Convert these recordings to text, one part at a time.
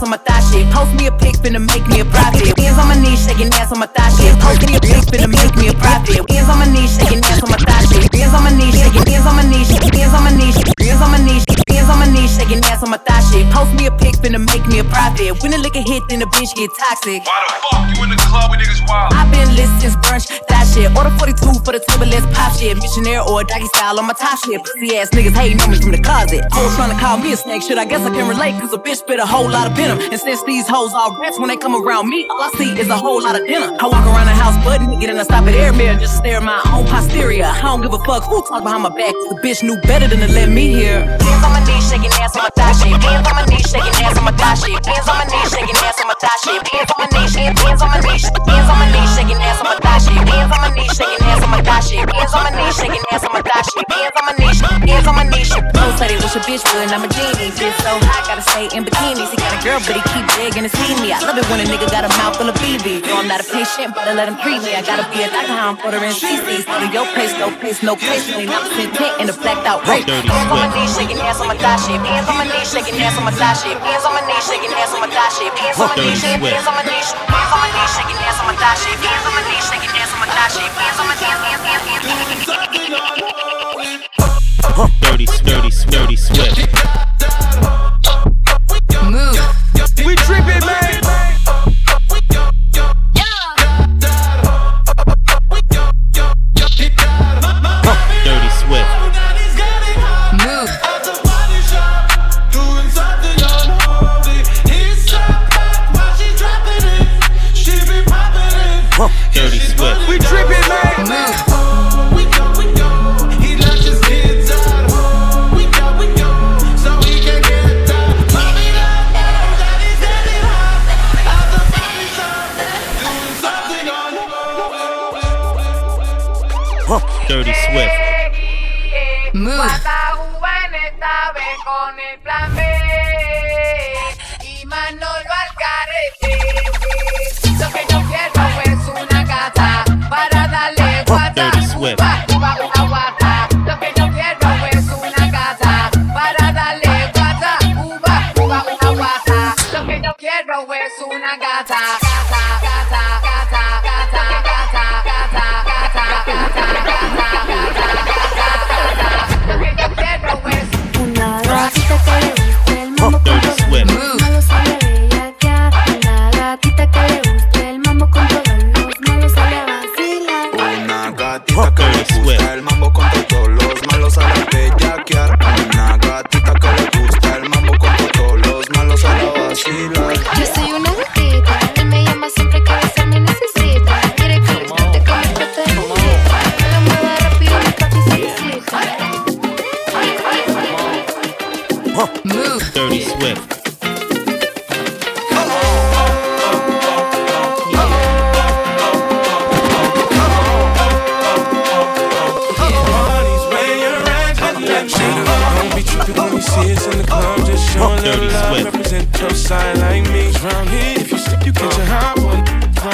ass on my thigh shit. Post me a pic, finna make me a profit. Hands on my knees, shaking ass on my thigh shit. Post me a pic, finna make me a profit. Hands on my knees, shaking ass on my thigh shit. Hands on my knees, shaking hands on my knees, hands on my knees, hands on my knees, hands on my knees, shaking ass on my thigh shit. Post me a pic, finna make me a profit. When the liquor hit, then the bitch get toxic. Why the fuck you in the club with niggas wild? i been lit since brunch, that shit. Order 42 for the table, let's pop shit. Missionaire or doggy style on my top shit. Pussy ass niggas hating on me from the closet. Hoes trying to call me a snake, shit. I guess I can relate, cause a bitch spit a whole lot of venom. And since these hoes all rats, when they come around me, all I see is a whole lot of dinner. I walk around the house butt naked and I stop at air mirror, just stare at my own posterior. I don't give a fuck who talk behind my back, the bitch knew better than to let me hear. Hands on my knees, shaking ass on my thigh shit. Hands on my knees, shaking ass on my thigh shit. Hands on my knees, shaking ass on my thigh shit. Hands on my knees, hands on my knees, hands on my knees, shaking ass on my thigh shit. Hands on my knees, shaking ass on my thigh shit. Hands on my knees, shaking ass on my thigh shit. Hands on my knees, hands on my knees. Don't say they wish a bitch would, I'm a genie. Bitch so hot, gotta stay in bikinis. He got a girl, but he keep begging to see me. I love it when a nigga got a mouth full of BB. No, I'm not a patient, but I let him treat me. I gotta be a doctor, how I'm ordering CCs. Go to your place, no place, no place. Only 9% tent in a blacked out rape. Hands on my knees, shaking ass on my thigh shit. Hands on my knees, shaking ass on my thigh shit. Hands on my knees, shaking ass on my thigh shit. Hands on my knees, hands on my knees, hands on my knees, shaking ass on my thigh shit. Hands on my knees, shaking ass on my thigh shit. Hands on my hands, hands, hands, hands, hands. Dirty, dirty, dirty, swift. Move.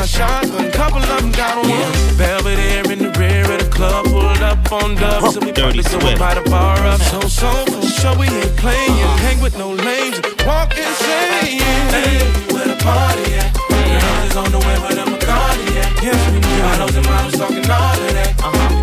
Fly shotgun, couple of them got one. Belvedere in the rear of the club. Pulled up on dubs. So we probably going by the bar up. So, so, for sure we ain't playing. Hang with no lames. Walk insane. Hey, where the party at? Girls is on the way, but I'm a cardiac. Do. Models and models talking all of that. Uh-huh.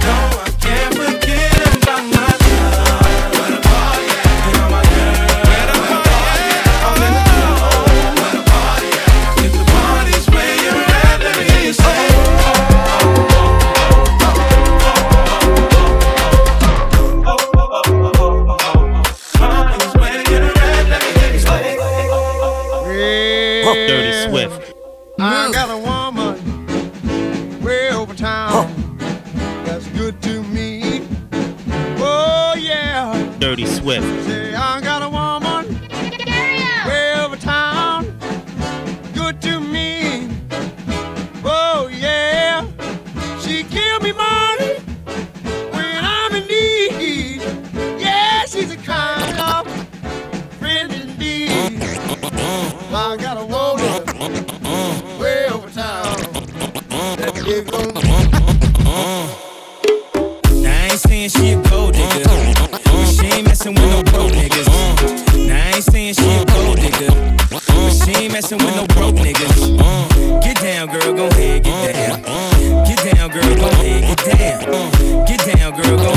Get down, girl, go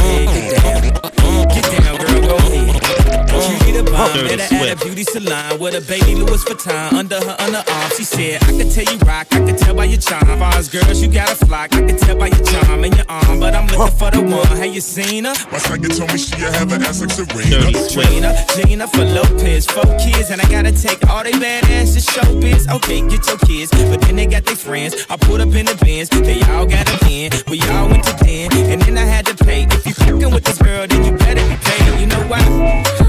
She need a bomb, Dirty met her at a beauty salon with a baby Louis Vuitton under her underarm. She said, I could tell you rock, I could tell by your charm. Fars girls, you got a flock, I could tell by your charm and your arm. But I'm looking for the one. Have you seen her? My second told me she have an Essex Serena. Dirty Swift. Gina, for Lopez, four kids, and I gotta take all they badass to showbiz. Okay, get your kids, but then they got their friends. I put up in the bins, they all got a pen. We all went to den, and then I had to pay. If you fucking with this girl, then you better be paid. You know why?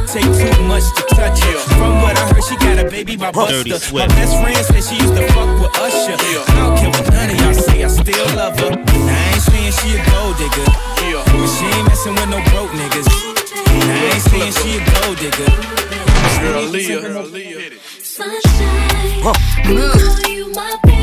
Take too much to touch her. From what I heard, she got a baby by Dirty Buster. My Swift. best friend said she used to fuck with Usher. I don't care what none of y'all say, I still love her. I ain't saying she a gold digger, but she ain't messing with no broke niggas. I ain't saying she a gold digger. Girl, Leah. Girl, Leah. Hit it. Sunshine. Move. Call you my baby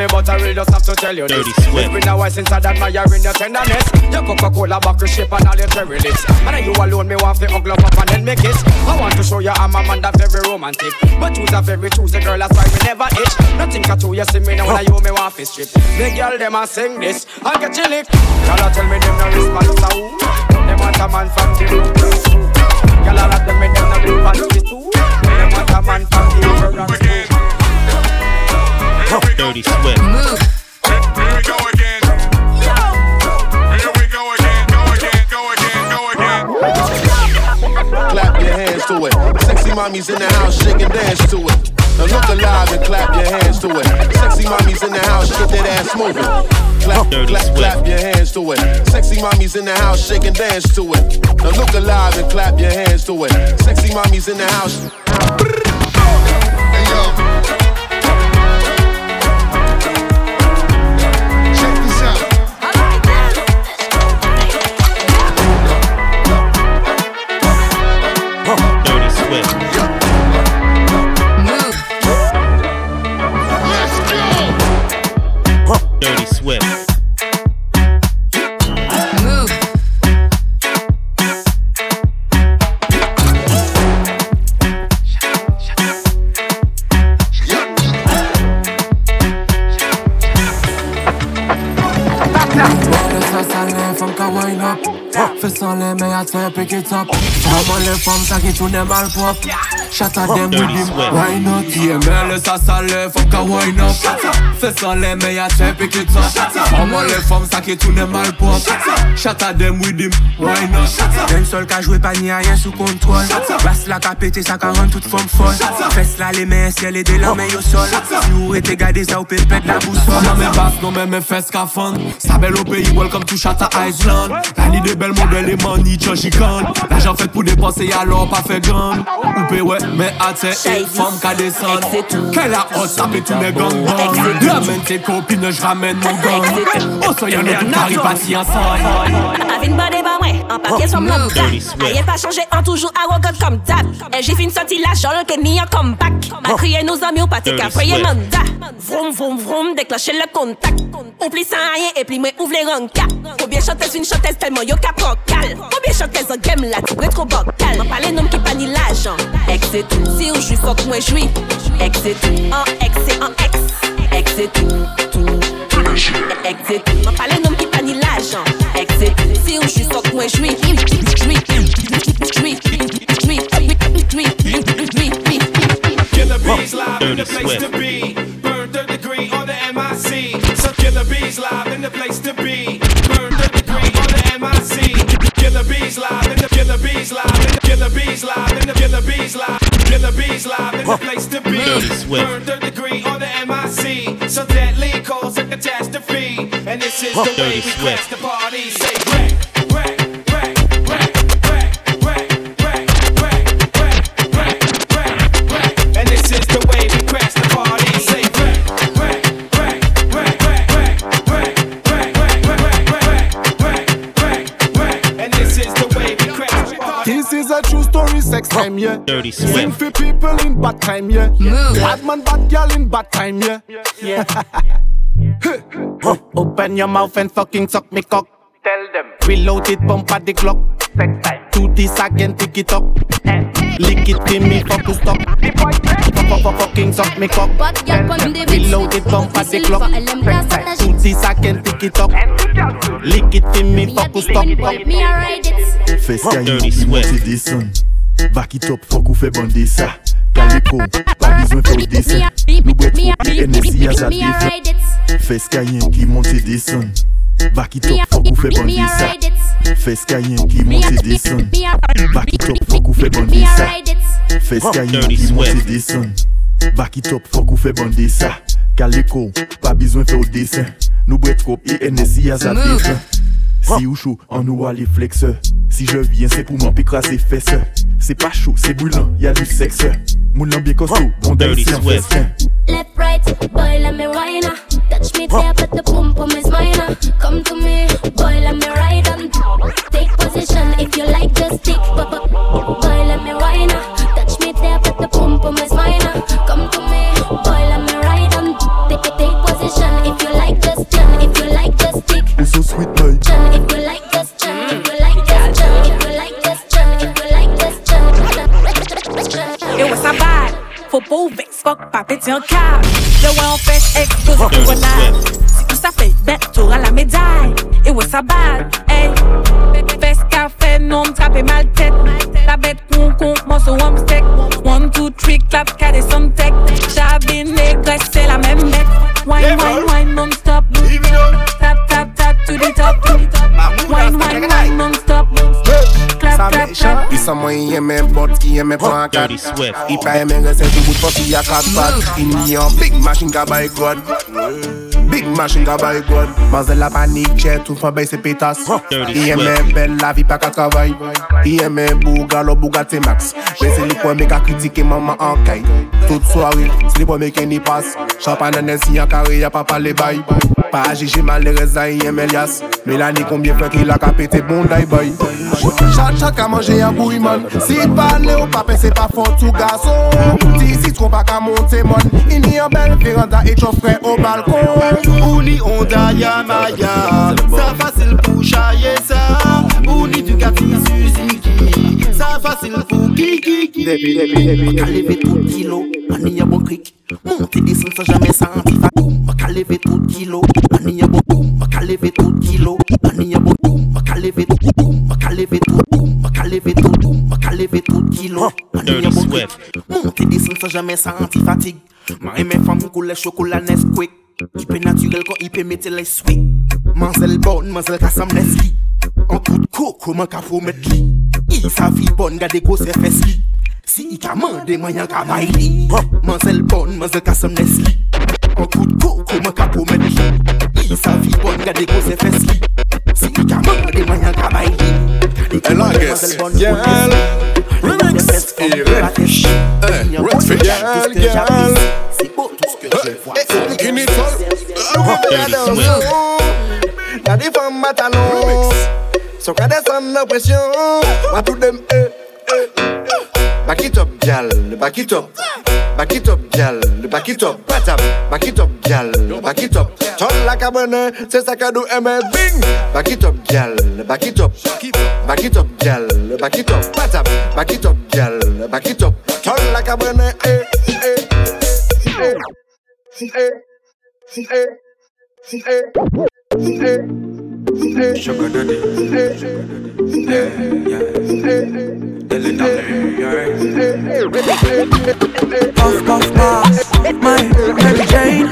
me, but I really just have to tell you this. It's been a while since I'd admiring your tenderness. Your Coca-Cola bottle shape and all your cherry lips. And then you alone, me want to hug love up and then me kiss. I want to show you I'm a man that very romantic. But choose a very choosy girl, that's why we never itch. Nothing can you see me now when I you me want to strip. The girl them a sing this and get you lick. Y'all tell me them no respond to who. Them want a man from the room. Y'all a lot them me them no respond to this too. Them want a man from the room. Again. Dirty Swift. Move. Here we go again. Here we go again. Go again. Go again. Go again. clap your hands to it. Sexy mommies in the house, shake and dance to it. Now look alive and clap your hands to it. Sexy mommies in the house, shake that ass moving. Clap, clap, clap your hands to it. Sexy mommies in the house, shake and dance to it. Now look alive and clap your hands to it. Sexy mommies in the house. So you pick it up. From on, the from I get to them all pop. At them with him, why not? Yeah, mais laisse ça s'enlève, femme qu'à wind up. Fais sans les meilleurs, pick it up. Maman les femmes, ça qui tourne mal pop Shut at them with him, why not? D'un seul qu'à jouer, pas ni à rien sous contrôle. Basse la qu'a pété, ça qu'a rend toute forme folle. Fesse là les mains, ciel et des la main au sol. Si vous êtes gardé, ça vous peut pète la boussole. Non mais basse, non mais mes fesses qu'à fond Ça belle au pays, welcome to Shatta Island La des belles modèles et money, chican L'argent fait pour dépenser, alors pas fait grand Ou ouais, mais à tes hommes qui descendent, qu'elle a osé saper tous mes gangs. Deux amènes tes copines, je ramène mon gang. On se voit, y'en a un à tiens. En papier somme l'homme Rien pas changé, en toujours arrogant comme d'hab Et j'ai fini sortie la genre que ni un comeback. Ma crié nos amis au parti qu'à frayer mandat. Vroom vroom vroom, déclencher le contact. Oublie sans rien et puis moi ouvre les rancards Combien chanteuses, une chanteuse tellement yo cap cal Combien chanteuses en game là, tu prêtes trop bocal M'en parle nom qui panie l'argent. Ex tout, si ou j'suis fuck moi j'suis Ex c'est tout, en ex c'est en ex. Ex c'est tout, tout, tout. Ex c'est tout, m'en parle nom qui panie l'argent. L'ajan Ek se tout, si ou jwi fok mwen jwi Jwi, jwi, jwi, jwi, jwi, jwi, jwi, jwi Killer bees live in Dirty the place Swift. to be. Burn third degree on the MIC. So killer bees live in the place to be. Burn third degree on the MIC. Killer bees live in the killer bees live in the killer bees live in the killer bees live. Killer bees live in the place to be. Burn third degree on the MIC. So deadly cause a catastrophe. And this is the way Dirty we Swift. crash the party. Say sex time time, yeah. Dirty Sing for people in bad time, yeah. Move. Bad man, bad girl in bad time, yeah. Yeah. Open your mouth and fucking suck me cock. Tell them. Reload it, pump at the clock. Sex time. Do this again, tick it up. Lick it, give me focus stop. Fuck, fuck, fucking suck me cock. Bad girl pon the Reload it, pump at the clock. Sex time. Do this again, tick it up. Lick it, give me focus stop. Me a ride it. Fes ka Baki top fok ou fe bandi sa. Kaliko, pa bizwen fok desen Nou bet fok e NSI a sa defen Fes kayen ki monte desen Baki top fok ou fe bandi sa. Fes kayen ki monte desen Baki top fok ou fe bandi sa. Fes kayen ki monte desen Baki top fok ou fe bandi sa. Kaliko, pa bizwen fok desen Nou bet fok e NSI a sa defen Si ou chaud, en nous a les flex Si je viens, c'est pour m'empécraser fesses C'est pas chaud, c'est brûlant, y a du sexe Moulin bien costaud, bon Dirty Swift. Left, right, boy, let me ah. Touch me there, but the pum pum is mine ah. Come to me, boy, let me ride on. Take position if you like, just stick. Boy, let me ah. Touch me there, but the pum pum is mine Pas ouvrir, fuck, pas péter un câble. Le ouais, on fait exploser grenade. Swift. Si tout ça fait bête, t'auras la médaille. Et ouais, ça balle. Hey, fais ce qu'a fait, non, mal tête. La bête con, moi, so one. One, two, three, clap, cadé some tech. J'avais négresse, c'est la même mec. Wine, wine, wine, non-stop. I sa mwen yeme bot, yeme pan kat I pa yeme resep, i wout posi ya kat pat I ni yon big machine ka bay kod Big machine ka bay kod Mazel la panik che, tou fan bay se petas. I yeme bel la vi pa ka travay. I yeme buga lo buga te max. Mwen se li kwen me ka kritike maman ankay toute soirée. C'est pas mes qui passe. Champagne Hennessy en carré, y'a pas parlé bail. Pas agir, j'ai mal les raisins, Elias. Mélanie, combien frère qu'il a capé, bon, d'aïe, boy. Chaque chaque a mangé un bouillon. Si parler au papé, c'est pas fort, tout garçon. Si si trop pas qu'à monter, mon. Il y a belle véranda et ton frère au balcon. Ouni, on yamaya. Ça facile pour chayer ça. Ouni, du gâtis. fasil pou kikik Depi, depi, depi Maka leve tout kilo, anye bon krik Monte desen sa jame santi fa boum Maka leve tout kilo, anye bon boum. Maka leve tout kilo, anye bon boum. Maka leve tout boum, maka leve tout boum. Maka leve tout boum, maka leve tout kilo Anye bon krik Monte desen sa jame santi fatig Ma eme fam kou le chokola nes kwek Ipe naturel kon ipe mete le swek Manzel bon, manzel kasam neski An kout koko man ka promet li li Sa fi bon gade gwo se fes li Si i ka mande mayan ka may li Man zel bon man zel kasem nes li An kout koko man ka pomet li I sa fi bon gade gwo se fes li Si i ka mande mayan ka may li Elan ges Gyal Remix. E remix. E Retfe Gyal Gyal Kinitol Gade fam matalon Remix. Son ka desen nan presyon Watou dem eh, eh. e Bakitop gyal, bakitop Bakitop gyal, bakitop Batap, bakitop gyal, bakitop Chol la ka mwene, se sa ka nou eme Bing, bakitop gyal, bakitop Bakitop gyal, bakitop Batap, bakitop gyal, bakitop Chol la ka mwene, e, eh, e E, e, e E, e, e Eh eh eh eh eh eh eh Sugar daddy. Yeah, yeah. Dylan Puff, puff, pass, my Mary Jane.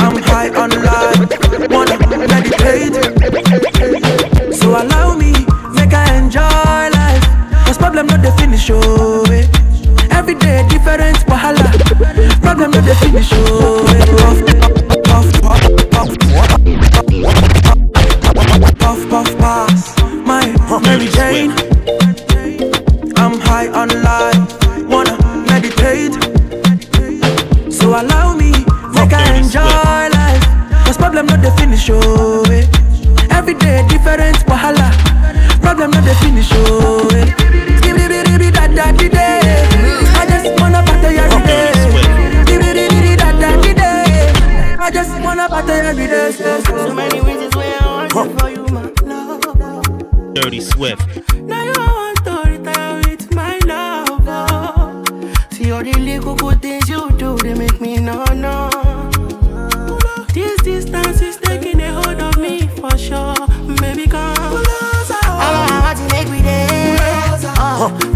I'm high on life, wanna meditate. So allow me, make I enjoy life. Cause problem not the finish, oh. eh. Every day different, wahala. Problem not the finish, oh. eh. Puff, puff, puff, puff, puff, puff, puff, pass, my Mary Jane. I'm high on life, wanna meditate. So allow me, make I enjoy life. Cause problem not the finish, oh. eh. Every day different, wahala. Problem not the finish, oh. eh. for you, my love. Dirty Swift. Now you want to retire with my love. Oh. See all the little things you do, they make me no no. This distance is taking a hold of me for sure. Baby, come. I want to make me there.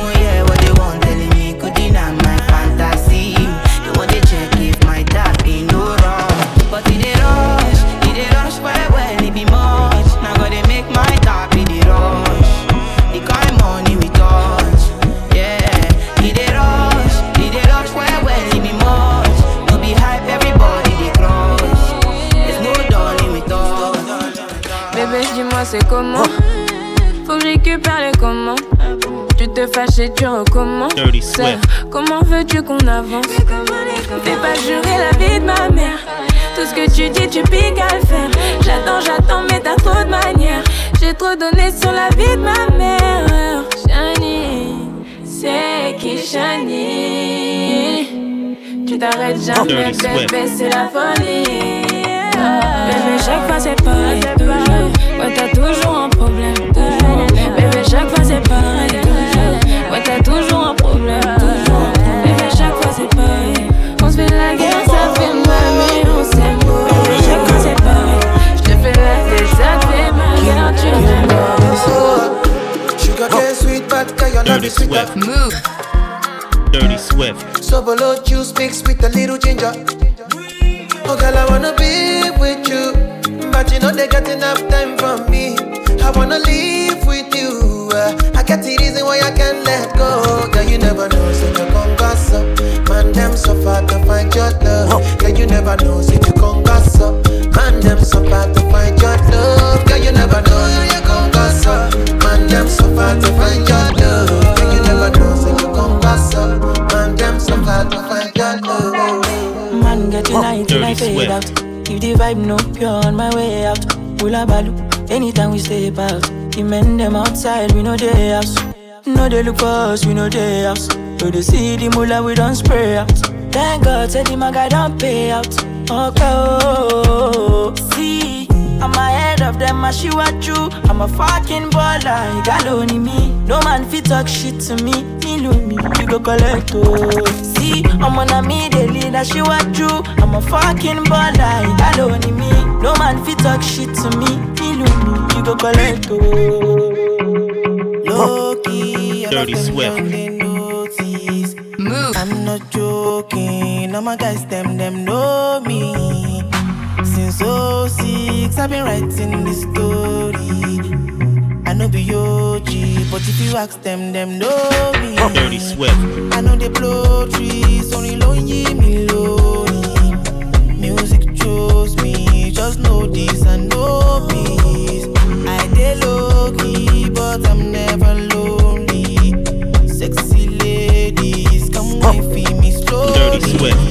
te fâches et tu recommences. Comment veux-tu qu'on avance Fais pas jurer la vie de ma mère. Tout ce que tu dis, tu piques à le faire. J'attends, j'attends, mais t'as trop de manières. J'ai trop donné sur la vie de ma mère. Shani, c'est qui Shani Tu t'arrêtes jamais, bébé, c'est la folie. Bébé, chaque fois c'est pareil, toujours. Ouais, t'as toujours un problème, toujours. Bébé, chaque fois c'est pareil, but girl, Dirty the. Swift. Move. Dirty Swift. So below juice mixed with a little ginger. Oh girl, I wanna be with you, but you know they got enough time from me. I wanna live with you. uh, I get the reason why I can't let go. Girl, you never know, so you come gas up. Man, them so far to find your love. Girl, you never know, so you come gas up. Man, them so far to find till I fade Swift. out. If the vibe no pure on my way out, Ula balu. Anytime we step out, the men them outside, we know they house. No they look for us, we know they house. No they see the mullah, we don't spray out. Thank God, say the maga don't pay out. Okay, oh, oh, oh. see, I'm ahead of them, I she what you. I'm a fucking baller, you got only me. No man fit talk shit to me, me love me, you go collect oh. See, I'm on a me, the leader, she what you. I'm a fucking baller, you got only me. No man fit talk shit to me, me love me, you go collect oh. Low-key, Dirty Swift. young, they notice. Move. I'm not joking, all my guys, them, them know me. 06, I've been writing this story. I know be OG, but if you ask them, them know me. Dirty Swift. I know they blow trees, only lonely me lonely. Music chose me, just know this and know peace. I dey low key, but I'm never lonely. Sexy ladies, come for me slowly. Dirty Swift.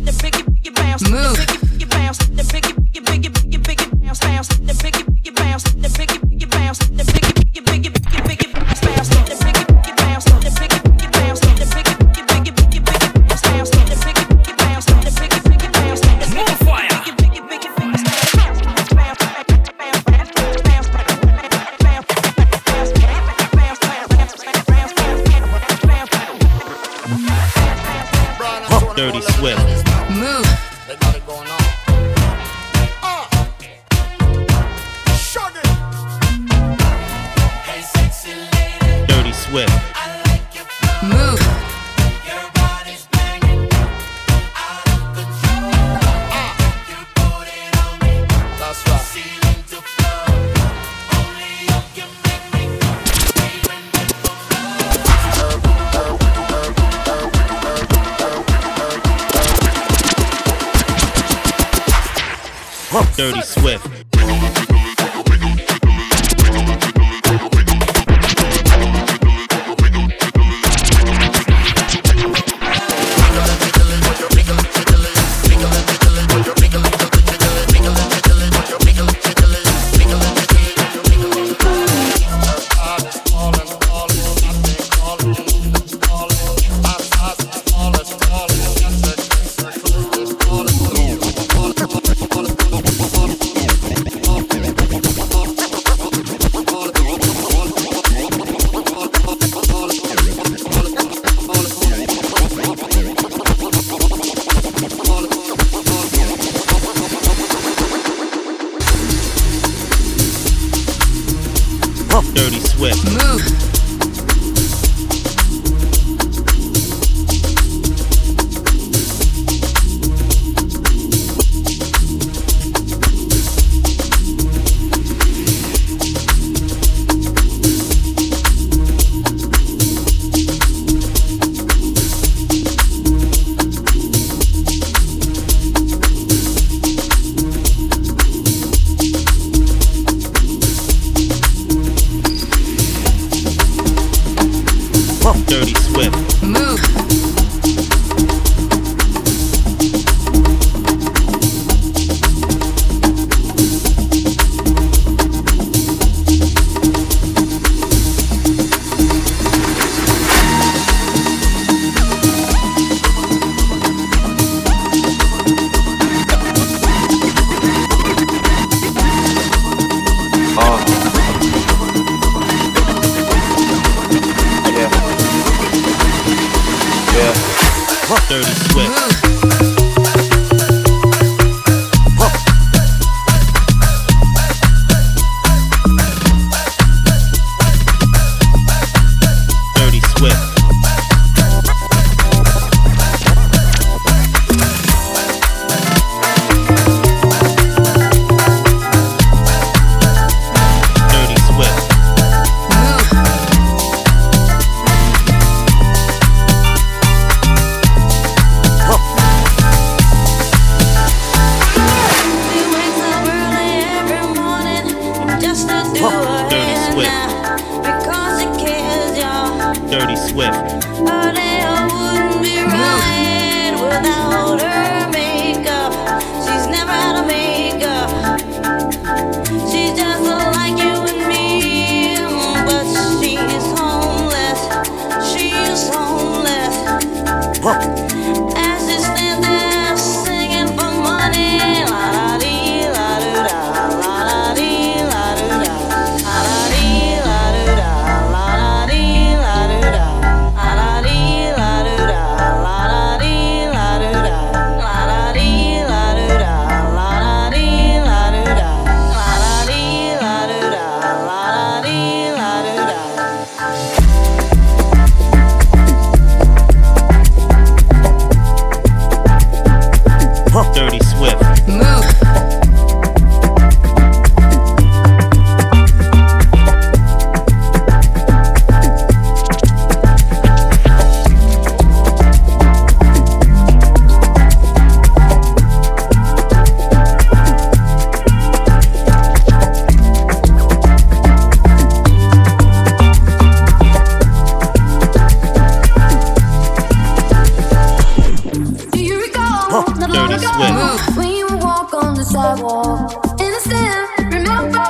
Recall not long Dirty ago Swift. when you would walk on the sidewalk? Innocent, remember?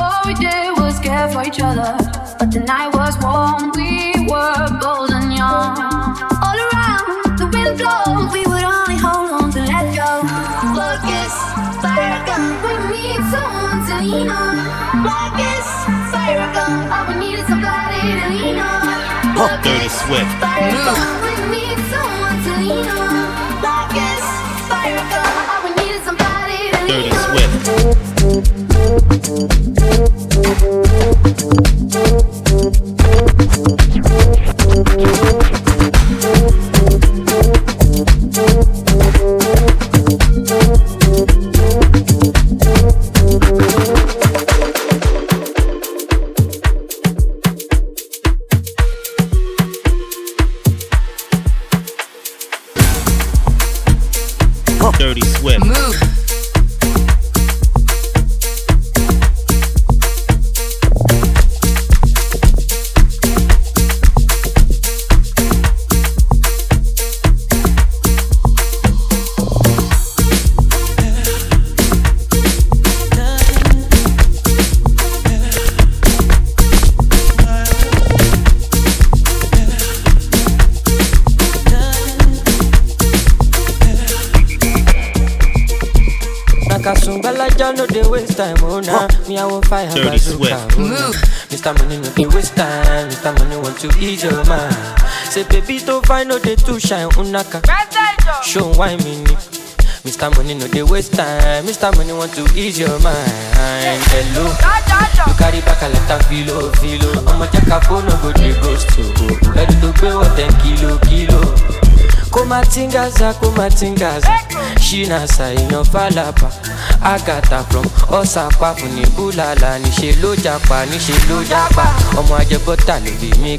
All we did was care for each other. But the night was warm, we were bold and young. All around, the wind blows, we would only hold on to let go. Focus, fire gun, we need someone to lean on. Focus, fire gun, all we need is somebody to lean on. Dirty Swift. Fire gun, we to ease your mind. Say baby to find no dey too shine, unaka. Show why me ni. Mr. Money no dey waste time, Mr. Money want to ease your mind. Hello, you carry back a of filo, filo. I'ma check a phone, no go dey ghost to. Ready to pay what ten kilo, kilo. Kumatingaza kumatingaza. Ṣínàṣà èèyàn fàlàpà àgàtà from ọ̀sàpá fún ní búlàlà níṣẹ́ ló japa níṣẹ́ ló japa ọmọ ajẹbọ́tà lórí mi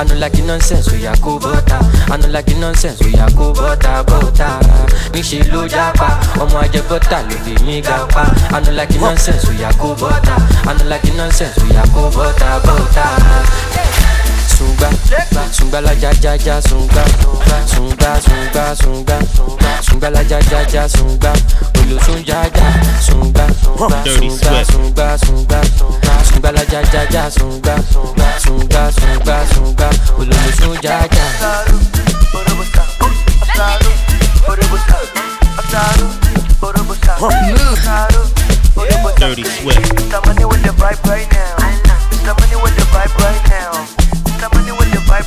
anulaki nonsense oya kó bọ́tà anulaki nonsense oya kó bọ́tà bọ́tà níṣẹ́ ló japa ọmọ ajẹbọ́tà lórí mi anulaki nonsense oya kó bọ́tà anulaki nonsense oya kó bọ́tà. Sunga, sunga la ja ja ja sunga, sunga sunga sunga, sunga la ja ja ja sunga, olosun ja ja sunga, Dirty sunga sunga sunga, sunga la ja ja ja sunga, sunga sunga sunga, olosun ja ja. Dirty Swift. Somebody with the vibe right now. Somebody with the vibe right now.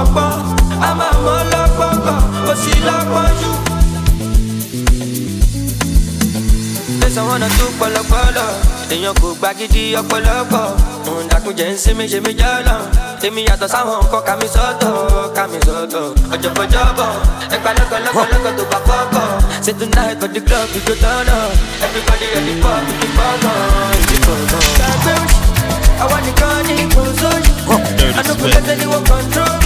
ọgbọ́n, a máa mọ lọ́gbọ̀ngbọ̀n, ó sì lọ́gbọ́njú. Tẹ̀sán wọn náà tún pọ̀lọpọ̀lọ̀, èèyàn kò gba gidi ọ̀pọ̀lọpọ̀. Òǹdàkúnjẹ ń sinmi ṣe mí jọ́lọ̀. Èmi yàtọ̀ sáwọn nǹkan ká mi sọ́tọ̀, ká mi sọ́tọ̀. Ọ̀jọ̀gbọ̀jọ̀bọ̀, ẹgbàá lọ́kọ̀lọ́kọ̀lọ́kọ̀ tó bá fọ́kọ̀. Say tonight for the club go turn. Everybody ready for the big bubble, the bubble. I want the gun in console. I don't go let anyone control. Anything I want to, I go to. I want the gun in console. I don't go let anyone control.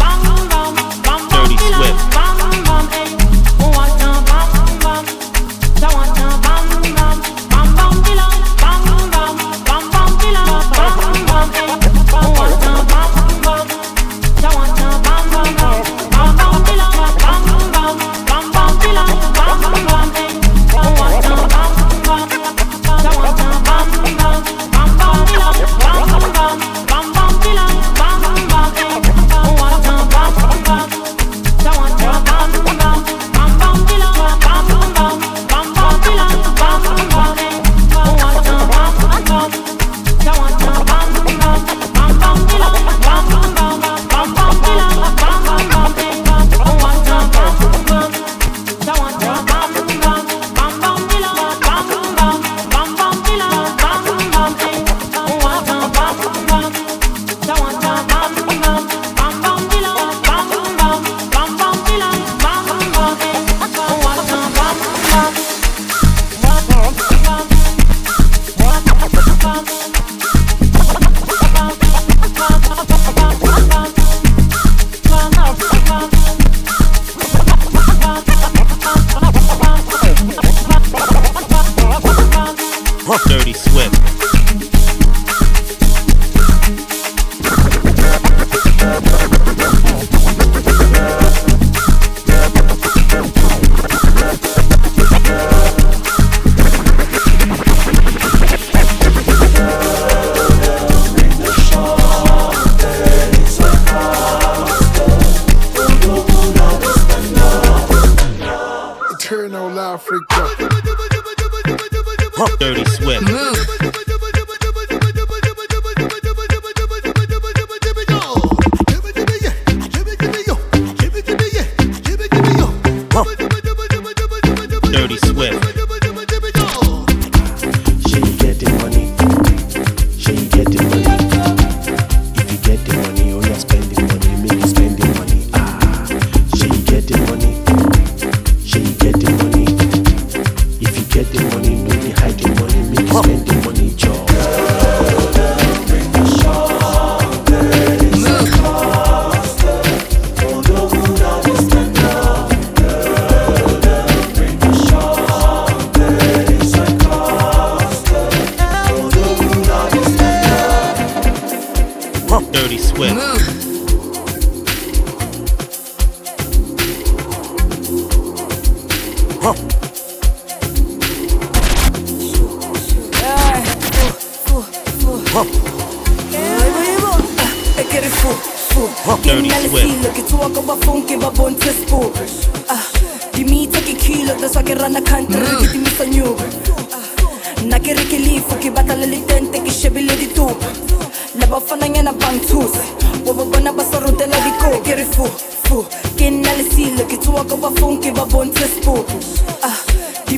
Fu Che Dirty Swift. Che tu ako ba funky ba bon te spu Ah, Di mi taki kilo Da sa che rana kanta Che ti mi sa new. Na che rike lifu Che batala li tente Che shebile di tu La bafana nyana bang tus Waba bana basa rutela di ko Che fu, fu nelle silo Che tu ako ba funky ba bon te spu Ah, Di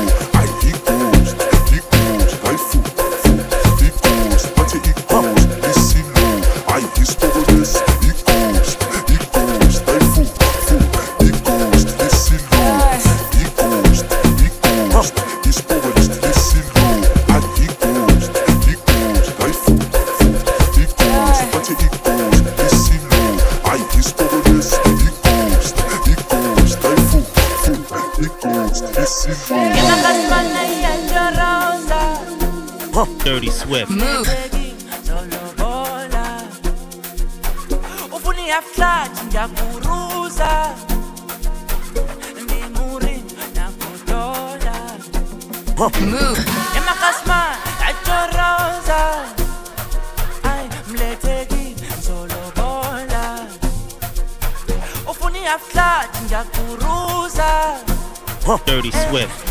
Dirty Swift. Solo bola Ufuni flat ngiyakuruza. Ngimuri nakudola. Emakasma ajoroza Ay mletheki solo bola Ufuni ngiyakuruza. Dirty Swift.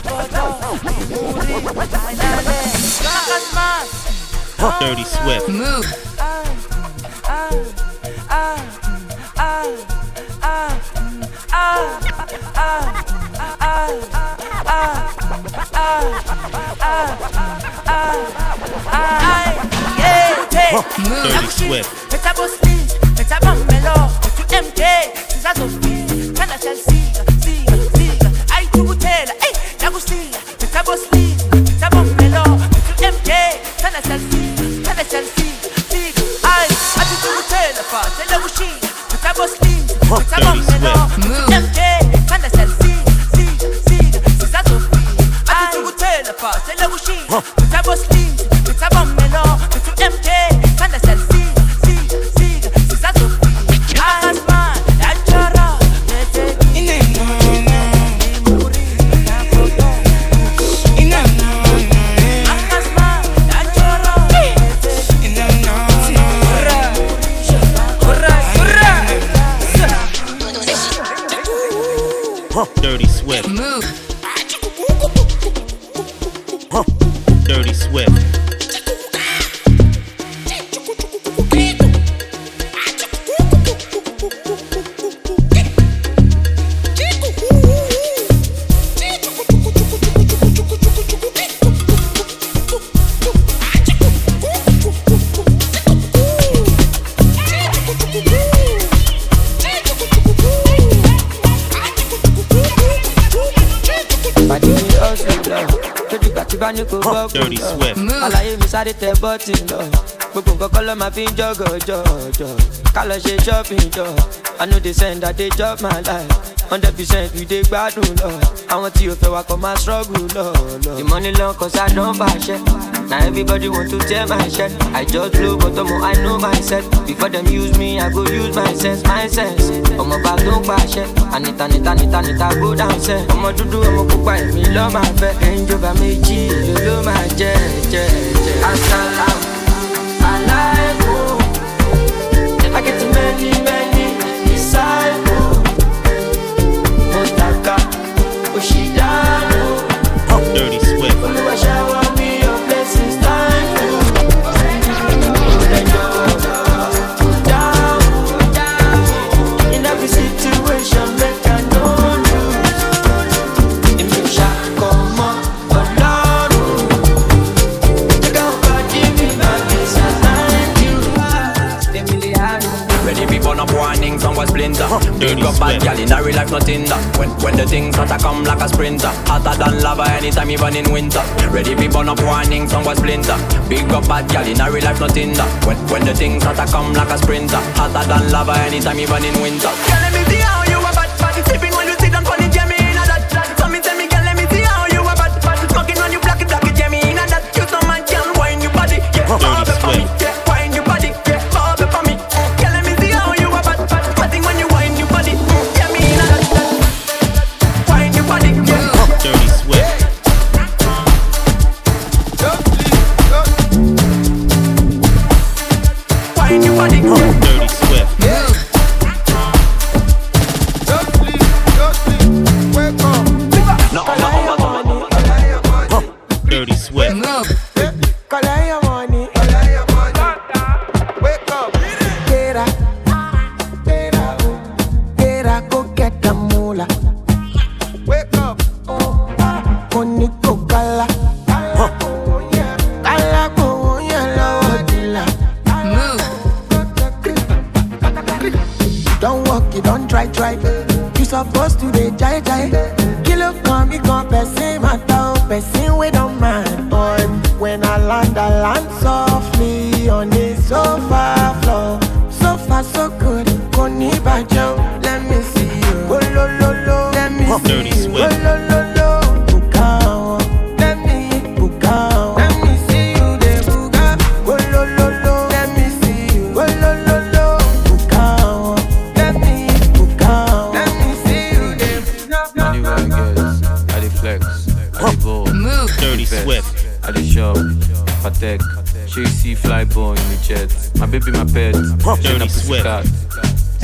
bola Ngimuri nakudola Makasma ajoroza mletheki solo bola Ngimuri nakudola Nyafla nakuru Emakas ajoroza Ay mletheki solo bola Nyafla ngiyakuruza Ngimuri nakudola Ngimuri ayale Makasma Dirty Swift. Move. Dirty Swift. Tugutela, Pa, Tela Dirty lọ. Swift. Àlàyé mi sáré tẹ bọ́tì lọ. Gbogbo nǹkan kọ́ ló máa fi ń jọ́gọ̀ jọ̀jọ̀. Ká lọ ṣe shopping jọ. I know they send that they chop my life. Hundred percent we dey gbádùn lọ. Àwọn tí o fẹ́ wa kọ́ máa struggle lọ. lọ. The money long cause I don fàṣẹ. Na everybody want to tear my shirt. I just blow but ọmọ I know myself. Before them use me, I go use my sense, my sense. Ọmọ bá tó ń pàṣẹ. Anita nita nita nita go downstairs. I'm a to down sẹ́. Ọmọ dúdú ọmọ pupa èmi lọ́ máa fẹ́. Ẹnjọba méjì ló ló máa jẹ́ jẹ́ jẹ́. Asalamu alaikum. I like you. I get many many disciples. Motaka Oshidano. Oh, oh. Dirty Swift. Splinter. Big up bad gal in a real life nothing that. When when the things hotter come like a sprinter, hotter than lava anytime even in winter. Ready we burn up warning, some was splinter. Big up bad gal in a real life nothing that. When when the things hotter come like a sprinter, hotter than lava anytime even in winter.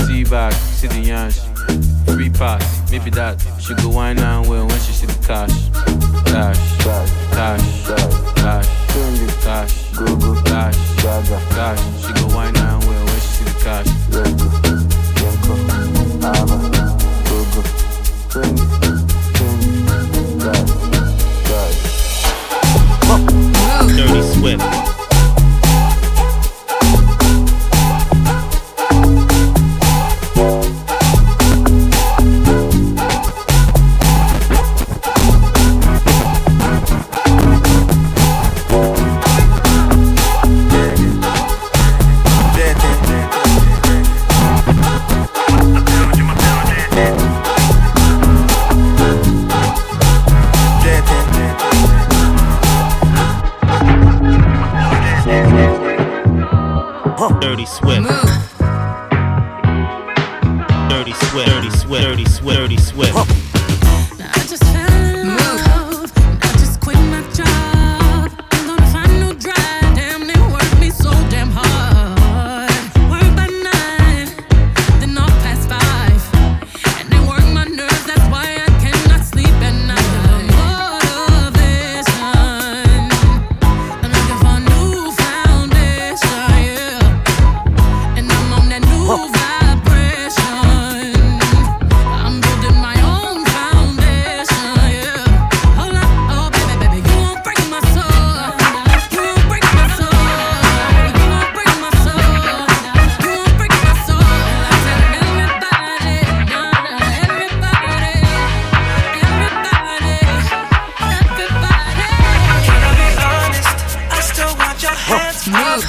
see back, see the yansh. Free pass, maybe that. She go wine and well when she see the cash. Cash, cash, cash, cash, cash, go go cash, cash. She go wine and well when she see the cash. Yanko, Ava, Google, Fendi, Fendi, cash, cash. Dirty Swift.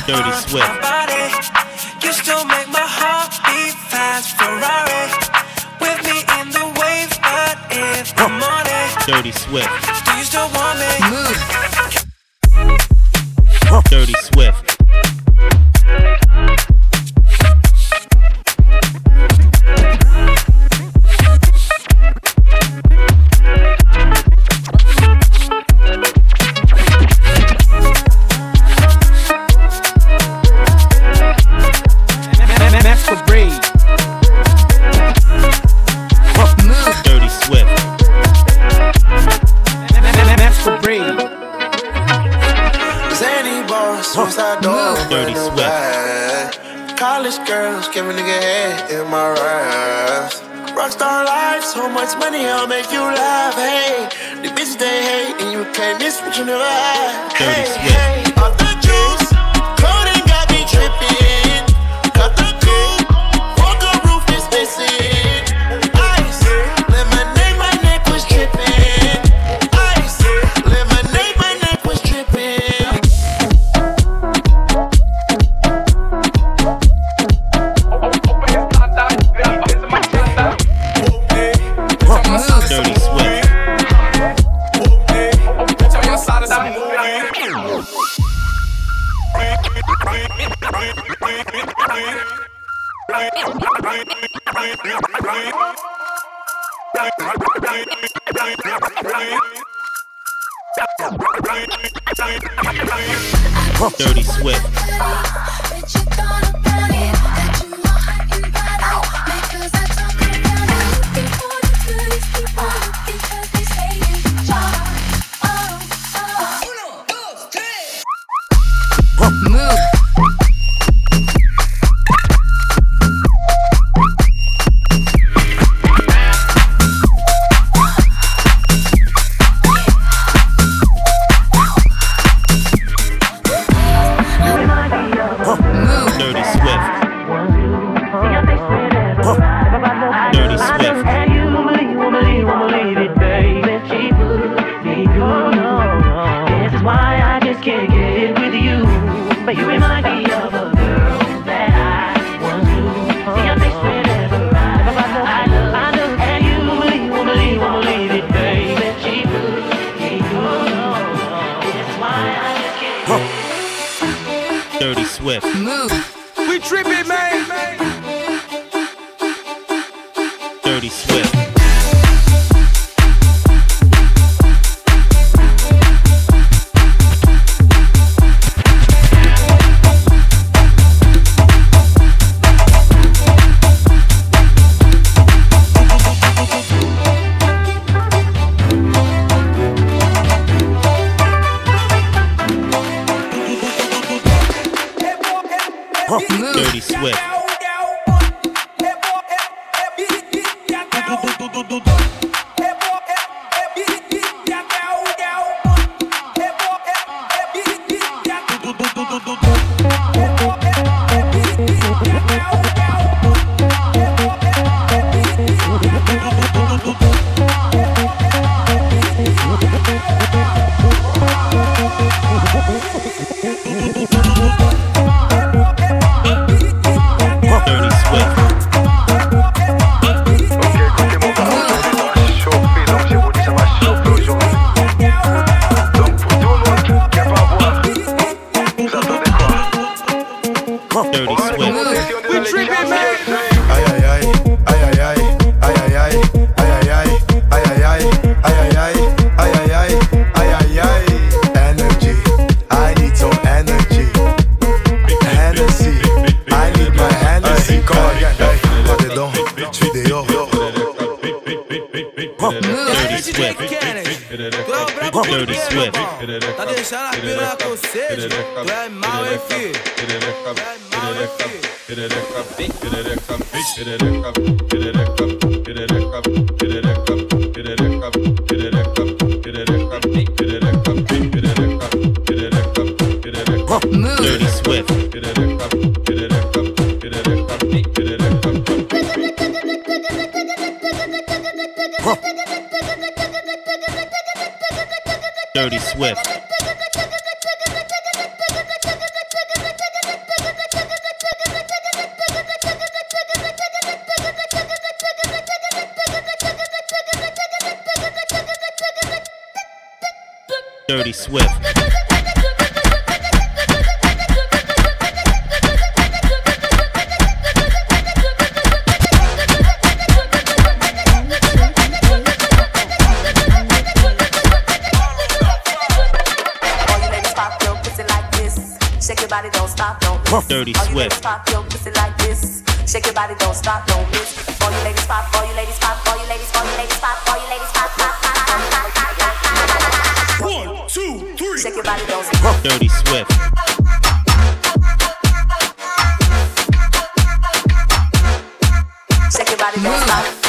Dirty Swift. You still make my heart beat fast. Ferrari with me in the wave, but if the money. Dirty Do you still want me? Move. money, I'll make you laugh. Hey, the bitches they hate, and you can't miss what you never had. Hey. Dirty Swift. Dirty Swift. Dirty Swift. Pop your pussy like this. Shake your body, don't stop, don't miss. All you ladies pop, all you ladies pop, all you ladies, all you ladies pop, all you ladies pop, pop, pop, pop, pop, pop. Your body, don't. Dirty Swift. Shake your body, don't stop.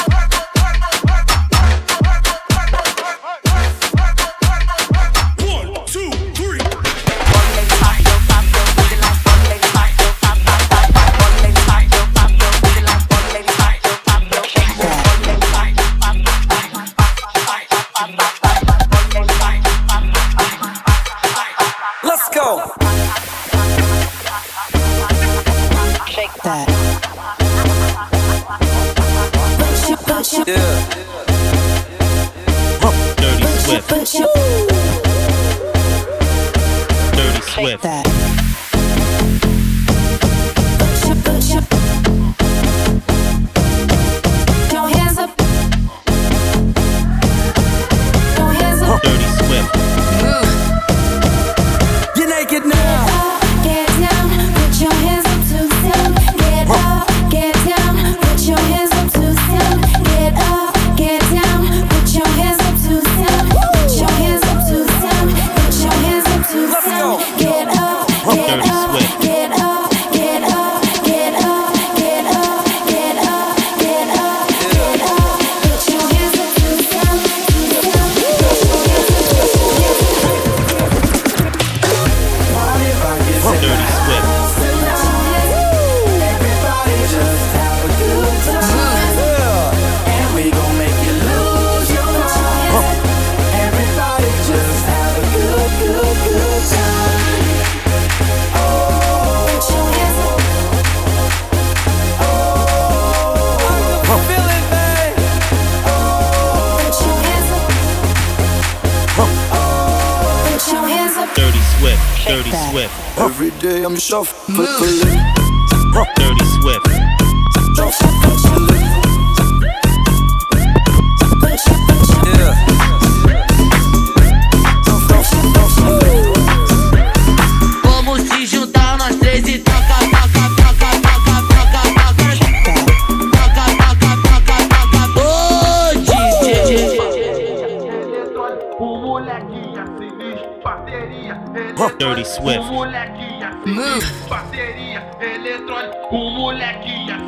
Move. ਉਹ ਲੈ ਕੇ ਆ